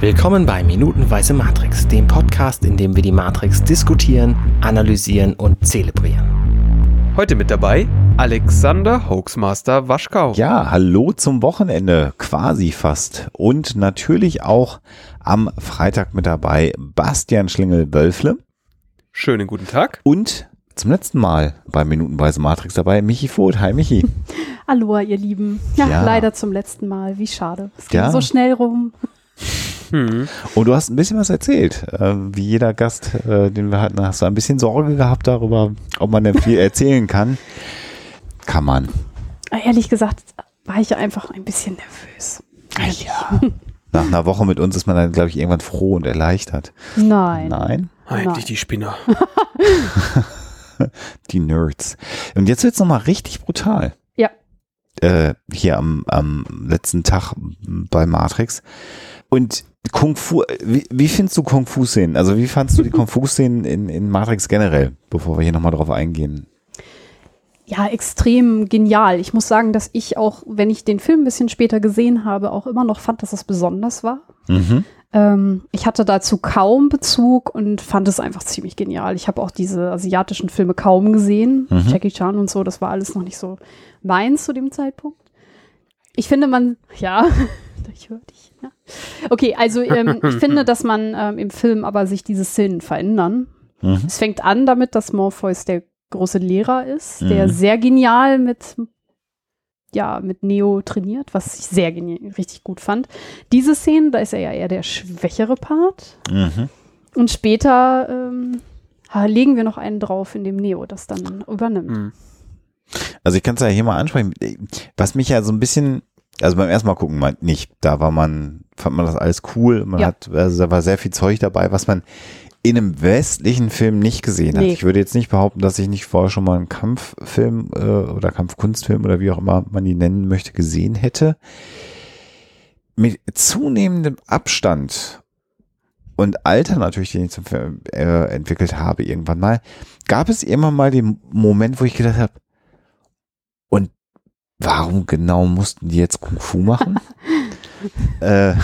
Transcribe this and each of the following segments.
Willkommen bei Minutenweise Matrix, dem Podcast, in dem wir die Matrix diskutieren, analysieren und zelebrieren. Heute mit dabei Alexander Hoaxmaster Waschkau. Ja, hallo zum Wochenende, quasi fast. Und natürlich auch am Freitag mit dabei Bastian Schlingel-Wölfle. Schönen guten Tag. Und zum letzten Mal bei Minutenweise Matrix dabei Michi Voth. Hi Michi. Hallo, ihr Lieben. Ja, Ja. leider zum letzten Mal. Wie schade. Es ging Ja. so schnell rum. Hm. Und du hast ein bisschen was erzählt. Äh, wie jeder Gast, äh, den wir hatten, hast du ein bisschen Sorge gehabt darüber, ob man denn viel erzählen kann. Kann man. Ehrlich gesagt war ich einfach ein bisschen nervös. Ja. Nach einer Woche mit uns ist man dann, glaube ich, irgendwann froh und erleichtert. Nein. Nein? Eigentlich Nein. die Spinner. Die Nerds. Und jetzt wird's noch mal richtig brutal. Ja. Äh, hier am, am letzten Tag bei Matrix. Und Kung Fu, wie, wie findest du Kung Fu-Szenen? Also wie fandst du die Kung Fu-Szenen in, in Matrix generell, bevor wir hier nochmal drauf eingehen? Ja, extrem genial. Ich muss sagen, dass ich auch, wenn ich den Film ein bisschen später gesehen habe, auch immer noch fand, dass es besonders war. Mhm. Ähm, ich hatte dazu kaum Bezug und fand es einfach ziemlich genial. Ich habe auch diese asiatischen Filme kaum gesehen. Mhm. Jackie Chan und so, das war alles noch nicht so meins zu dem Zeitpunkt. Ich finde, man, ja, ich höre dich. Ja. Okay, also ähm, ich finde, dass man ähm, im Film aber sich diese Szenen verändern. Mhm. Es fängt an damit, dass Morpheus der große Lehrer ist, der Mhm. sehr genial mit, ja, mit Neo trainiert, was ich sehr richtig gut fand. Diese Szene, da ist er ja eher der schwächere Part. Mhm. Und später ähm, legen wir noch einen drauf, in dem Neo das dann übernimmt. Hm. Also ich kann es ja hier mal ansprechen. Was mich ja so ein bisschen, also beim ersten Mal gucken mal nicht, da war man, fand man das alles cool. Man Ja. hat, also da war sehr viel Zeug dabei, was man in einem westlichen Film nicht gesehen hat. Nee. Ich würde jetzt nicht behaupten, dass ich nicht vorher schon mal einen Kampffilm äh, oder Kampfkunstfilm oder wie auch immer man die nennen möchte, gesehen hätte. Mit zunehmendem Abstand und Alter natürlich, den ich zum Film äh, entwickelt habe irgendwann mal, gab es immer mal den Moment, wo ich gedacht habe, warum genau mussten die jetzt Kung Fu machen? äh,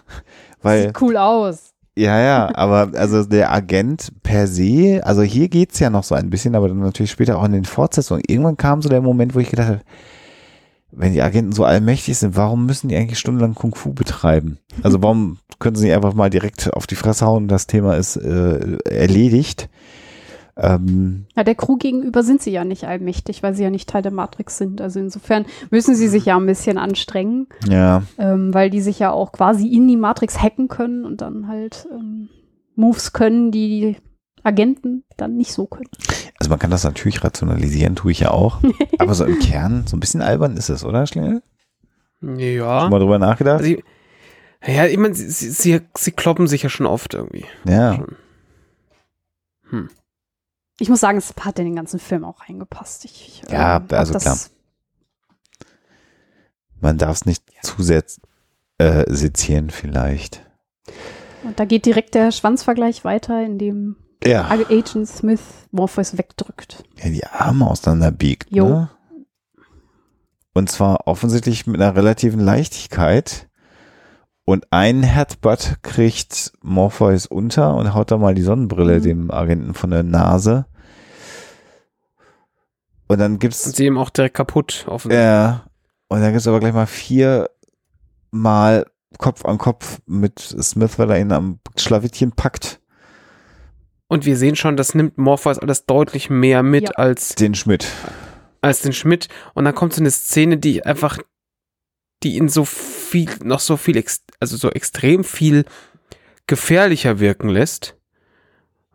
weil, Sieht cool aus. ja, ja, aber also der Agent per se, also hier geht's ja noch so ein bisschen, aber dann natürlich später auch in den Fortsetzungen. Irgendwann kam so der Moment, wo ich gedacht habe, wenn die Agenten so allmächtig sind, warum müssen die eigentlich stundenlang Kung Fu betreiben? Also warum können sie nicht einfach mal direkt auf die Fresse hauen und das Thema ist äh, erledigt? Ähm, Ja, der Crew gegenüber sind sie ja nicht allmächtig, weil sie ja nicht Teil der Matrix sind. Also insofern müssen sie sich ja ein bisschen anstrengen, ja, ähm, weil die sich ja auch quasi in die Matrix hacken können und dann halt ähm, Moves können, die die Agenten dann nicht so können. also man kann das natürlich rationalisieren, tue ich ja auch. aber so im Kern, so ein bisschen albern ist es, oder, Schlingel? Ja. Schon mal drüber nachgedacht? Also, ich- ja, ich meine, sie, sie, sie, sie kloppen sich ja schon oft irgendwie. ja. Schon. Hm. Ich muss sagen, es hat in den ganzen Film auch reingepasst. Ich, ich, Ja, ähm, also klar. Man darf es nicht zu sehr äh, sezieren vielleicht. Und da geht direkt der Schwanzvergleich weiter, in dem Ja. Agent Smith Morpheus wegdrückt. ja die Arme auseinanderbiegt. Jo. Ne? Und zwar offensichtlich mit einer relativen Leichtigkeit. Und ein Headbutt kriegt Morpheus unter und haut da mal die Sonnenbrille Mhm. dem Agenten von der Nase. Und dann Und gibt's sie eben auch direkt kaputt. Offen. Ja. Und dann gibt's aber gleich mal vier Mal Kopf an Kopf mit Smith, weil er ihn am Schlawittchen packt. Und wir sehen schon, das nimmt Morpheus alles deutlich mehr mit Ja. als, Den Schmidt. als den Schmidt. Und dann kommt so eine Szene, die einfach, die ihn so viel, noch so viel, also so extrem viel gefährlicher wirken lässt.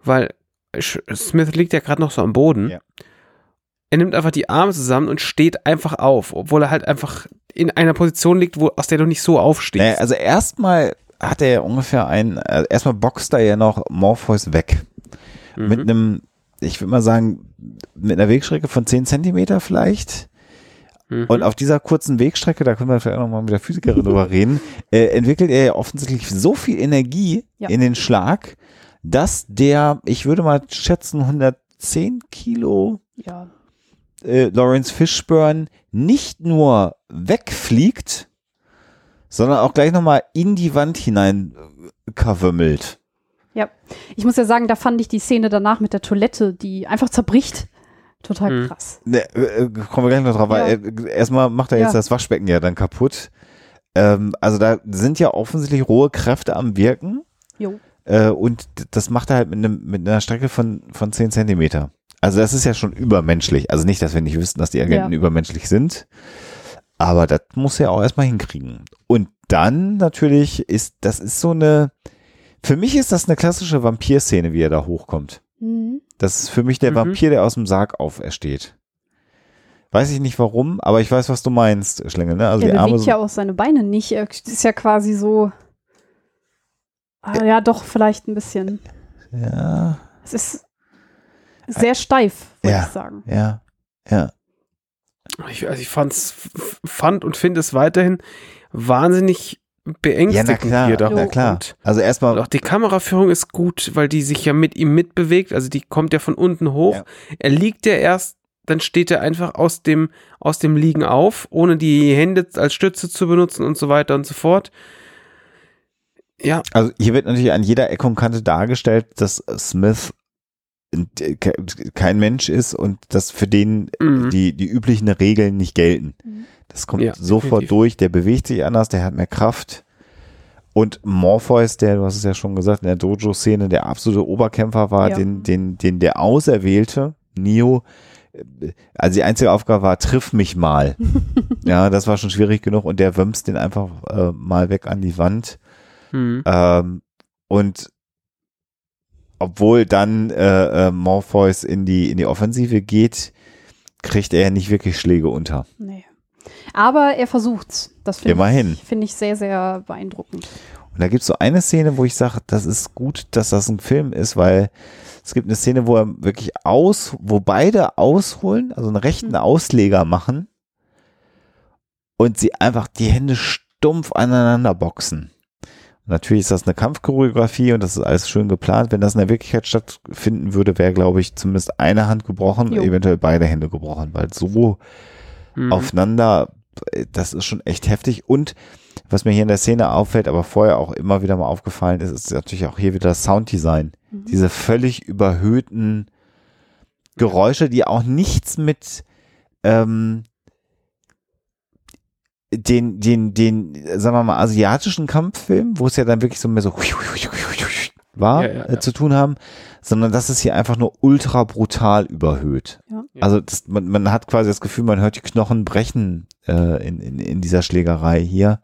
Weil Smith liegt ja gerade noch so am Boden. Ja. Er nimmt einfach die Arme zusammen und steht einfach auf, obwohl er halt einfach in einer Position liegt, wo, aus der du nicht so aufstehst. Naja, also erstmal hat er ja ungefähr ein, äh, erstmal boxt er ja noch Morpheus weg. Mhm. Mit einem, ich würde mal sagen, mit einer Wegstrecke von 10 Zentimeter vielleicht. Mhm. Und auf dieser kurzen Wegstrecke, da können wir vielleicht auch nochmal mit der Physikerin drüber reden, äh, entwickelt er ja offensichtlich so viel Energie Ja. in den Schlag, dass der, ich würde mal schätzen, 110 Kilo Ja. äh, Lawrence Fishburne nicht nur wegfliegt, sondern auch gleich nochmal in die Wand hinein verwimmelt. Ja. Ich muss ja sagen, da fand ich die Szene danach mit der Toilette, die einfach zerbricht, total Mhm. krass. Ne, äh, kommen wir gleich noch drauf, weil äh, erstmal macht er jetzt Ja. das Waschbecken ja dann kaputt. Ähm, also da sind ja offensichtlich rohe Kräfte am Wirken Jo. äh, und das macht er halt mit, einem, mit einer Strecke von, von 10 Zentimeter. Also das ist ja schon übermenschlich. Also nicht, dass wir nicht wüssten, dass die Agenten Ja. übermenschlich sind, aber das muss er auch erstmal hinkriegen. Und dann natürlich ist, das ist so eine, für mich ist das eine klassische Vampir-Szene, wie er da hochkommt. Mhm. Das ist für mich der Mhm. Vampir, der aus dem Sarg aufersteht. Weiß ich nicht warum, aber ich weiß, was du meinst, Schlingel. Ne? Also er die Arme bewegt so, ja auch seine Beine nicht. Er ist ja quasi so. Ah, ja, doch, vielleicht ein bisschen. ja, Es ist sehr steif, würde Ja. ich sagen. ja, ja. Ich, also ich fand's, fand und finde es weiterhin wahnsinnig beängstigend, Ja, er da klar, na klar. hochkommt. Also Und erstmal, auch die Kameraführung ist gut, weil die sich ja mit ihm mitbewegt. Also die kommt ja von unten hoch. Ja. Er liegt ja erst, dann steht er einfach aus dem, aus dem Liegen auf, ohne die Hände als Stütze zu benutzen und so weiter und so fort. Ja, also hier wird natürlich an jeder Ecke und Kante dargestellt, dass Smith äh, ke- kein Mensch ist und dass für den mhm. die, die üblichen Regeln nicht gelten. Mhm. Das kommt Ja, sofort definitiv. durch, der bewegt sich anders, der hat mehr Kraft. Und Morpheus, der, du hast es ja schon gesagt, in der Dojo-Szene der absolute Oberkämpfer war, Ja. den, den, den der Auserwählte, Neo, äh, also die einzige Aufgabe war, triff mich mal. ja, das war schon schwierig genug und der wömst den einfach äh, mal weg an die Wand. Mhm. Ähm, und obwohl dann äh, äh, Morpheus in die, in die Offensive geht, kriegt er nicht wirklich Schläge unter. Nee. Aber er versucht's. Das finde Immerhin. ich, finde ich sehr, sehr beeindruckend. Und da gibt es so eine Szene, wo ich sage, das ist gut, dass das ein Film ist, weil es gibt eine Szene, wo er wirklich aus, wo beide ausholen, also einen rechten Mhm. Ausleger machen und sie einfach die Hände stumpf aneinander boxen. Und natürlich ist das eine Kampfchoreografie und das ist alles schön geplant. Wenn das in der Wirklichkeit stattfinden würde, wäre, glaube ich, zumindest eine Hand gebrochen, Jo. eventuell beide Hände gebrochen, weil so Mhm. aufeinander, das ist schon echt heftig. Und was mir hier in der Szene auffällt, aber vorher auch immer wieder mal aufgefallen ist, ist natürlich auch hier wieder das Sounddesign. Mhm. Diese völlig überhöhten Geräusche, die auch nichts mit ähm, den, den, den, sagen wir mal, asiatischen Kampffilm, wo es ja dann wirklich so mehr so war, Ja, ja, äh, ja. zu tun haben, sondern das ist hier einfach nur ultra brutal überhöht. Also das, man, man hat quasi das Gefühl, man hört die Knochen brechen äh, in, in, in dieser Schlägerei hier.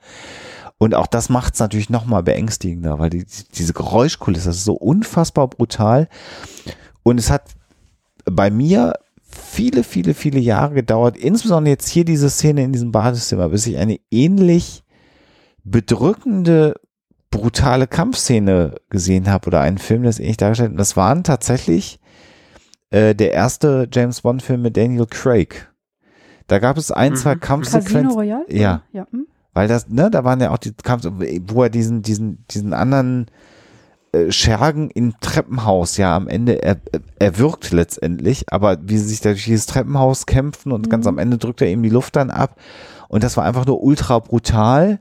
Und auch das macht es natürlich nochmal beängstigender, weil die, diese Geräuschkulisse das ist so unfassbar brutal. Und es hat bei mir viele, viele, viele Jahre gedauert, insbesondere jetzt hier diese Szene in diesem Badezimmer, bis ich eine ähnlich bedrückende, brutale Kampfszene gesehen habe oder einen Film, das ähnlich dargestellt hat. Und das waren tatsächlich äh, der erste James Bond-Film mit Daniel Craig. Da gab es ein, zwei Mhm. Casino Kampfsequenzen, Royale? Ja. ja. hm? weil das, ne, da waren ja auch die Kampf, wo er diesen, diesen, diesen anderen äh, Schergen im Treppenhaus ja am Ende er, erwürgt letztendlich, aber wie sie sich da durch dieses Treppenhaus kämpfen und Mhm. ganz am Ende drückt er ihm die Luft dann ab und das war einfach nur ultra brutal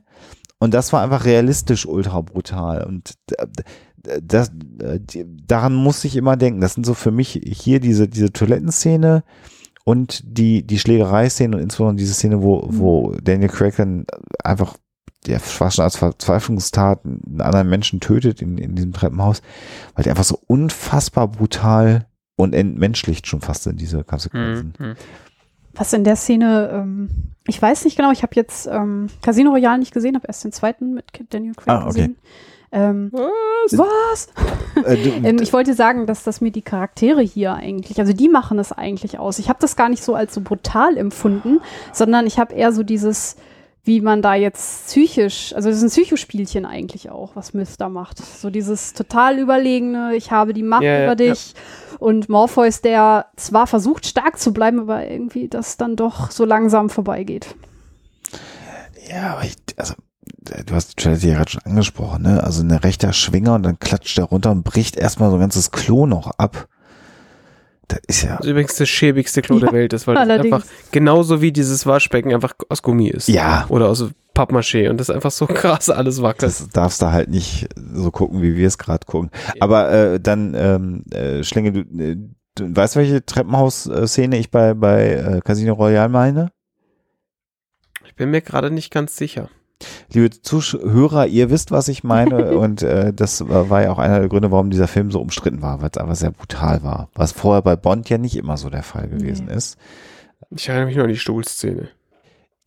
und das war einfach realistisch ultra brutal und das, daran muss ich immer denken. Das sind so für mich hier diese, diese Toilettenszene und die, die Schlägerei-Szene und insbesondere diese Szene, wo, wo Daniel Craig dann einfach der fast schon als Verzweiflungstat einen anderen Menschen tötet in, in diesem Treppenhaus, weil die einfach so unfassbar brutal und entmenschlicht schon fast sind, diese Konsequenzen. Mhm. Was in der Szene, ähm, ich weiß nicht genau, ich habe jetzt ähm, Casino Royale nicht gesehen, habe erst den zweiten mit Daniel Craig Ah, okay. gesehen. Ähm, Was? was? Äh, Ähm, ich wollte sagen, dass das mir die Charaktere hier eigentlich, also die machen es eigentlich aus. Ich habe das gar nicht so als so brutal empfunden, sondern ich habe eher so dieses, wie man da jetzt psychisch, also das ist ein Psychospielchen eigentlich auch, was Myth da macht. So dieses total überlegene, ich habe die Macht Ja, ja, über dich. Und Morpheus, der zwar versucht stark zu bleiben, aber irgendwie das dann doch so langsam vorbeigeht. ja, aber ich, also, du hast die Trinity ja gerade schon angesprochen, ne? Also eine rechter Schwinger und dann klatscht der runter und bricht erstmal so ein ganzes Klo noch ab. Das ist ja, Das ist übrigens das schäbigste Klo Ja, der Welt ist, weil das allerdings. einfach genauso wie dieses Waschbecken einfach aus Gummi ist. Ja. Oder aus Pappmaché und das einfach so krass alles wackelt. Das darfst du halt nicht so gucken, wie wir es gerade gucken. Aber äh, dann, ähm, äh, Schlinge, du, äh, du weißt, welche Treppenhaus-Szene ich bei, bei äh, Casino Royale meine? Ich bin mir gerade nicht ganz sicher. Liebe Zuhörer, ihr wisst, was ich meine. und äh, das war ja auch einer der Gründe, warum dieser Film so umstritten war, weil es einfach sehr brutal war. Was vorher bei Bond ja nicht immer so der Fall gewesen Nee. ist. Ich erinnere mich nur an die Stuhlszene.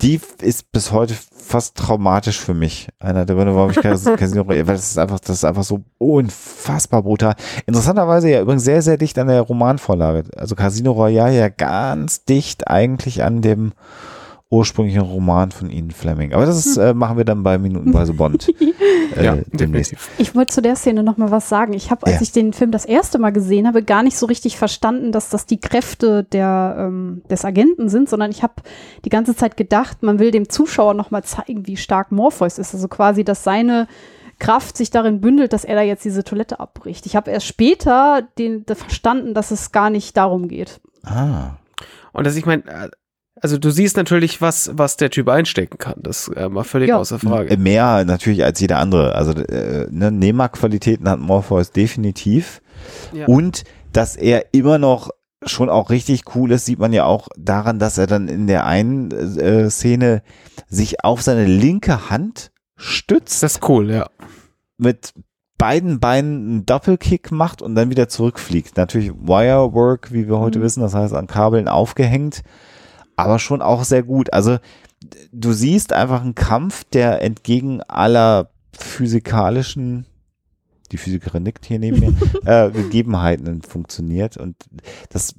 Die ist bis heute fast traumatisch für mich. Einer der Gründe, warum ich Cas- Casino Royale, weil das ist einfach, das ist einfach so unfassbar brutal. Interessanterweise ja übrigens sehr, sehr dicht an der Romanvorlage. Also Casino Royale ja ganz dicht eigentlich an dem ursprünglichen Roman von Ian Fleming. Aber das ist, äh, machen wir dann bei Minutenweise Bond. äh, ja, demnächst. Ich wollte zu der Szene noch mal was sagen. Ich habe, als Ja. ich den Film das erste Mal gesehen habe, gar nicht so richtig verstanden, dass das die Kräfte der, ähm, des Agenten sind, sondern ich habe die ganze Zeit gedacht, man will dem Zuschauer noch mal zeigen, wie stark Morpheus ist. Also quasi, dass seine Kraft sich darin bündelt, dass er da jetzt diese Toilette abbricht. Ich habe erst später den, den verstanden, dass es gar nicht darum geht. Ah. Und dass ich meine, also du siehst natürlich, was, was der Typ einstecken kann. Das äh, mal völlig Ja. außer Frage. Mehr natürlich als jeder andere. Also äh, ne, Nehmerqualitäten hat Morpheus definitiv. Ja. Und dass er immer noch schon auch richtig cool ist, sieht man ja auch daran, dass er dann in der einen äh, Szene sich auf seine linke Hand stützt, Das ist cool, ja. mit beiden Beinen einen Doppelkick macht und dann wieder zurückfliegt. Natürlich Wirework, wie wir heute Mhm. wissen, das heißt an Kabeln aufgehängt, aber schon auch sehr gut. Also du siehst einfach einen Kampf, der entgegen aller physikalischen, die Physikerin nickt hier neben mir, äh, Gegebenheiten funktioniert und das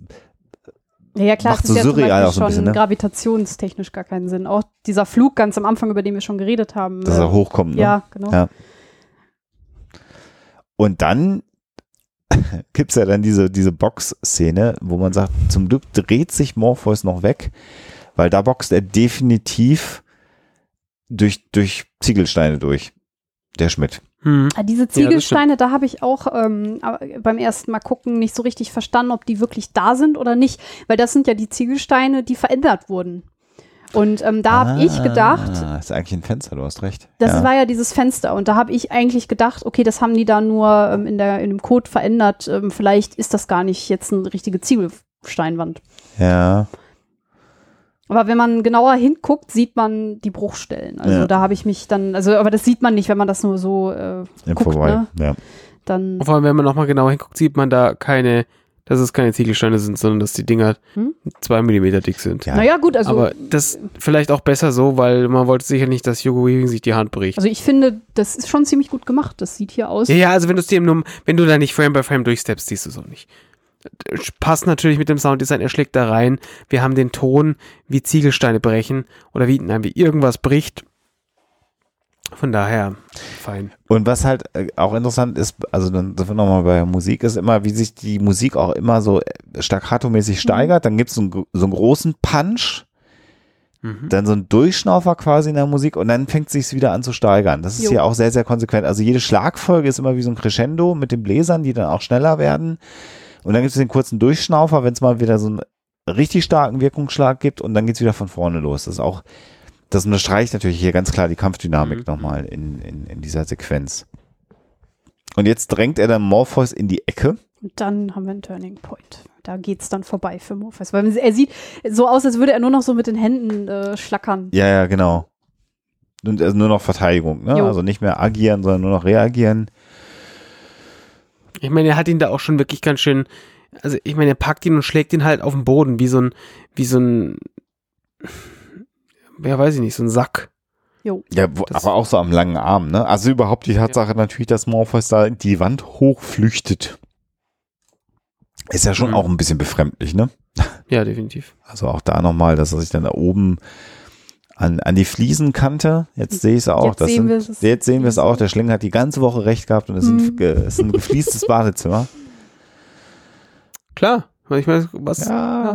Ja, ja klar, Macht so ist ja surreal Beispiel auch so ein schon bisschen, ne? gravitationstechnisch gar keinen Sinn. Auch dieser Flug ganz am Anfang, über den wir schon geredet haben. dass äh, er hochkommt. Ne? Ja, genau. Ja. Und dann gibt's ja dann diese, diese Box-Szene, wo man sagt, zum Glück dreht sich Morpheus noch weg, weil da boxt er definitiv durch, durch Ziegelsteine durch. Der Schmidt. Hm. Ah, Diese. Ziegelsteine, da habe ich auch ähm, beim ersten Mal gucken nicht so richtig verstanden, ob die wirklich da sind oder nicht. Weil das sind ja die Ziegelsteine, die verändert wurden. Und ähm, da habe ich gedacht, Ah, ist eigentlich ein Fenster, du hast recht. das ja. war ja dieses Fenster. Und da habe ich eigentlich gedacht, okay, das haben die da nur ähm, in, der, in dem Code verändert. Ähm, vielleicht ist das gar nicht jetzt eine richtige Ziegelsteinwand. ja. Aber wenn man genauer hinguckt, sieht man die Bruchstellen. Also Ja. da habe ich mich dann, also aber das sieht man nicht, wenn man das nur so äh, Im guckt, Vorbei. ne? Ja. Dann Vor allem, wenn man nochmal genauer hinguckt, sieht man da keine, dass es keine Ziegelsteine sind, sondern dass die Dinger Hm? zwei Millimeter dick sind. Ja. Naja, gut, also, Aber das vielleicht auch besser so, weil man wollte sicher nicht, dass Hugo Weaving sich die Hand bricht. also ich finde, das ist schon ziemlich gut gemacht. Das sieht hier aus. Ja, ja, also wenn du es dir nur, wenn du da nicht Frame by Frame durchsteppst, siehst du es auch nicht. Passt natürlich mit dem Sounddesign, er schlägt da rein. Wir haben den Ton, wie Ziegelsteine brechen oder wie, nein, wie irgendwas bricht. Von daher, fein. Und was halt äh, auch interessant ist, also dann sind wir nochmal bei Musik, ist immer, wie sich die Musik auch immer so äh, staccato-mäßig steigert. Dann gibt es so, einen so einen großen Punch, Mhm. dann so ein Durchschnaufer quasi in der Musik und dann fängt es sich wieder an zu steigern. Das ist Jo. hier auch sehr, sehr konsequent. Also jede Schlagfolge ist immer wie so ein Crescendo mit den Bläsern, die dann auch schneller werden. Und dann gibt es den kurzen Durchschnaufer, wenn es mal wieder so einen richtig starken Wirkungsschlag gibt und dann geht es wieder von vorne los. Das ist auch, das unterstreicht natürlich hier ganz klar die Kampfdynamik Mhm. nochmal in, in, in dieser Sequenz. Und jetzt drängt er dann Morpheus in die Ecke. Und dann haben wir einen Turning Point. Da geht's dann vorbei für Morpheus. Weil er sieht so aus, als würde er nur noch so mit den Händen äh, schlackern. Ja, ja, genau. Und also nur noch Verteidigung, ne? Jo. Also nicht mehr agieren, sondern nur noch reagieren. Ich meine, er hat ihn da auch schon wirklich ganz schön, also ich meine, er packt ihn und schlägt ihn halt auf den Boden, wie so ein, wie so ein, ja, weiß ich nicht, so ein Sack. Jo. Ja, wo, Das- aber auch so am langen Arm, ne? Also überhaupt die Tatsache natürlich, dass Morpheus da die Wand hochflüchtet. Ist ja schon Mhm. auch ein bisschen befremdlich, ne? Ja, definitiv. Also auch da nochmal, dass er sich dann da oben an, an die Fliesenkante, jetzt sehe ich es auch. Jetzt sehen sind, wir es. Jetzt sehen wir es auch. Der Schlinger hat die ganze Woche recht gehabt und es, Mhm. sind, ge- es ist ein gefliestes Badezimmer. Klar. Ich meine, was, Ja,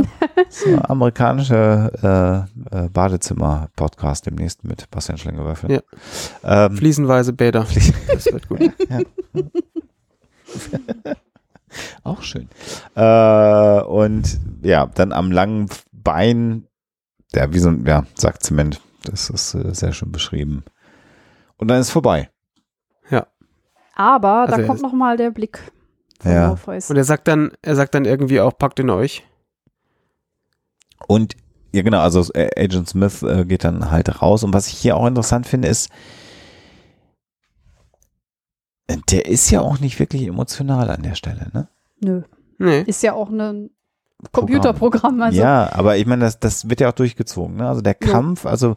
so ein amerikanischer äh, äh, Badezimmer-Podcast demnächst mit Bastian Schlingerwürfel. Ja. Ähm, fliesenweise Bäder. Das wird gut. Auch schön. Äh, und ja, dann am langen Bein, ja, wie so ein ja, Sack Zement, Das ist äh, sehr schön beschrieben. Und dann ist vorbei. Aber Also da kommt ist- noch mal der Blick von Ja. Morpheus. Und er sagt dann, er sagt dann irgendwie auch, packt in euch. Und ja, genau, also äh, Agent Smith äh, geht dann halt raus. Und was ich hier auch interessant finde, ist, äh, der ist ja auch nicht wirklich emotional an der Stelle, ne? Nö, Nee. ist ja auch ein Computerprogramm. Also ja, aber ich meine, das, das wird ja auch durchgezogen. Ne? Also der Ja. Kampf, also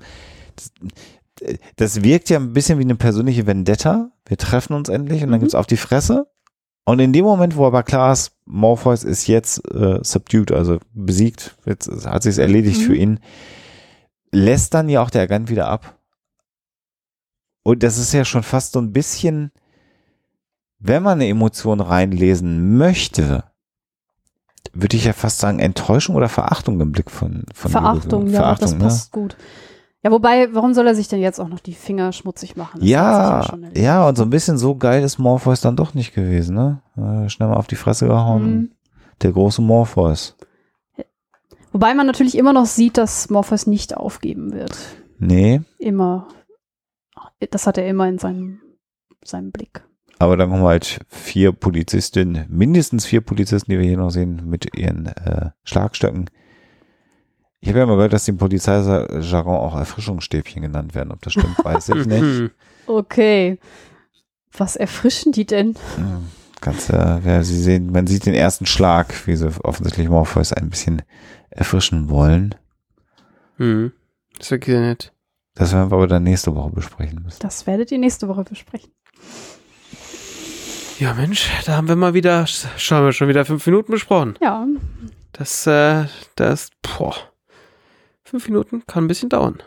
das, das wirkt ja ein bisschen wie eine persönliche Vendetta. Wir treffen uns endlich und dann Mhm. gibt's auf die Fresse. Und in dem Moment, wo aber klar ist, Morpheus ist jetzt äh, subdued, also besiegt, jetzt hat sich's erledigt Mhm. für ihn, lässt dann ja auch der Agent wieder ab. Und das ist ja schon fast so ein bisschen, wenn man eine Emotion reinlesen möchte, würde ich ja fast sagen, Enttäuschung oder Verachtung im Blick von, von Verachtung, ja, Verachtung, das passt gut. Ja, wobei, warum soll er sich denn jetzt auch noch die Finger schmutzig machen? Das Ja, ja, und so ein bisschen so geil ist Morpheus dann doch nicht gewesen, ne? Äh, schnell mal auf die Fresse gehauen. Mhm. Der große Morpheus. Wobei man natürlich immer noch sieht, dass Morpheus nicht aufgeben wird. Nee, Immer. Das hat er immer in seinem, seinem Blick. aber dann kommen halt vier Polizistinnen, mindestens vier Polizisten, die wir hier noch sehen, mit ihren äh, Schlagstöcken. Ich habe ja mal gehört, dass die im Polizeijargon auch Erfrischungsstäbchen genannt werden. Ob das stimmt, weiß ich nicht. Okay. Was erfrischen die denn? Hm, Kannst ja, Sie sehen, man sieht den ersten Schlag, wie sie offensichtlich Morpheus ein bisschen erfrischen wollen. Mhm. Das ist wirklich nett. Das werden wir aber dann nächste Woche besprechen müssen. Das werdet ihr nächste Woche besprechen. Ja, Mensch, da haben wir mal wieder, schauen wir schon wieder fünf Minuten besprochen. Ja, Das, äh, das, boah. Fünf Minuten kann ein bisschen dauern.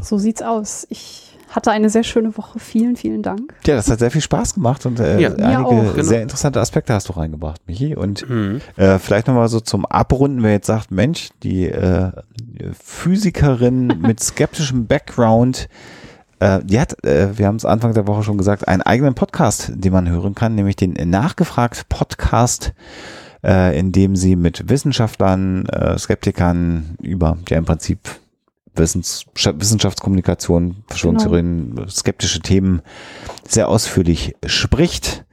so sieht's aus. Ich hatte eine sehr schöne Woche. Vielen, vielen Dank. Ja, das hat sehr viel Spaß gemacht und äh, Ja, einige auch, genau. sehr interessante Aspekte hast du reingebracht, Michi. Und Mhm. äh, vielleicht nochmal so zum Abrunden, wer jetzt sagt, Mensch, die äh, Physikerin mit skeptischem Background, äh, die hat, äh, wir haben es Anfang der Woche schon gesagt, einen eigenen Podcast, den man hören kann, nämlich den Nachgefragt Podcast, äh, in dem sie mit Wissenschaftlern, äh, Skeptikern über, ja im Prinzip Wissens Wissenschaftskommunikation, Verschwörungstheorien, skeptische Themen sehr ausführlich spricht.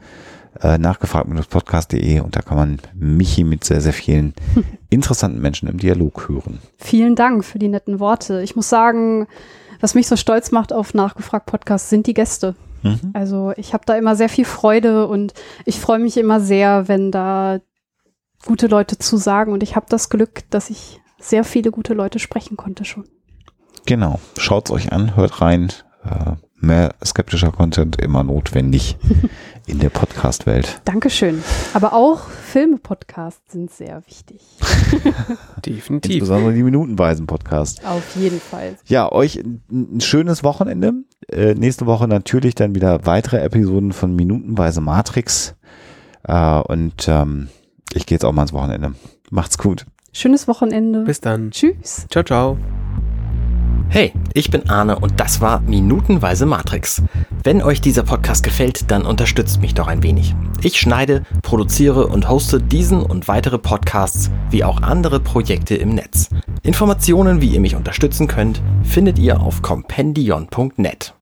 Äh, nachgefragt-podcast.de und da kann man Michi mit sehr, sehr vielen interessanten Menschen im Dialog hören. Vielen Dank für die netten Worte. Ich muss sagen, was mich so stolz macht auf Nachgefragt Podcast sind die Gäste. Mhm. Also ich habe da immer sehr viel Freude und ich freue mich immer sehr, wenn da gute Leute zu sagen und ich habe das Glück, dass ich sehr viele gute Leute sprechen konnte schon. Genau. Schaut's euch an, hört rein. Äh, mehr skeptischer Content immer notwendig in der Podcast-Welt. Dankeschön. Aber auch Filme-Podcasts sind sehr wichtig. Definitiv. Insbesondere die minutenweisen Podcast. Auf jeden Fall. Ja, euch ein, ein schönes Wochenende. Äh, nächste Woche natürlich dann wieder weitere Episoden von Minutenweise Matrix. Äh, und ähm, ich gehe jetzt auch mal ins Wochenende. Macht's gut. Schönes Wochenende. Bis dann. Tschüss. Ciao, ciao. Hey, ich bin Arne und das war Minutenweise Matrix. Wenn euch dieser Podcast gefällt, dann unterstützt mich doch ein wenig. Ich schneide, produziere und hoste diesen und weitere Podcasts wie auch andere Projekte im Netz. Informationen, wie ihr mich unterstützen könnt, findet ihr auf compendion.net.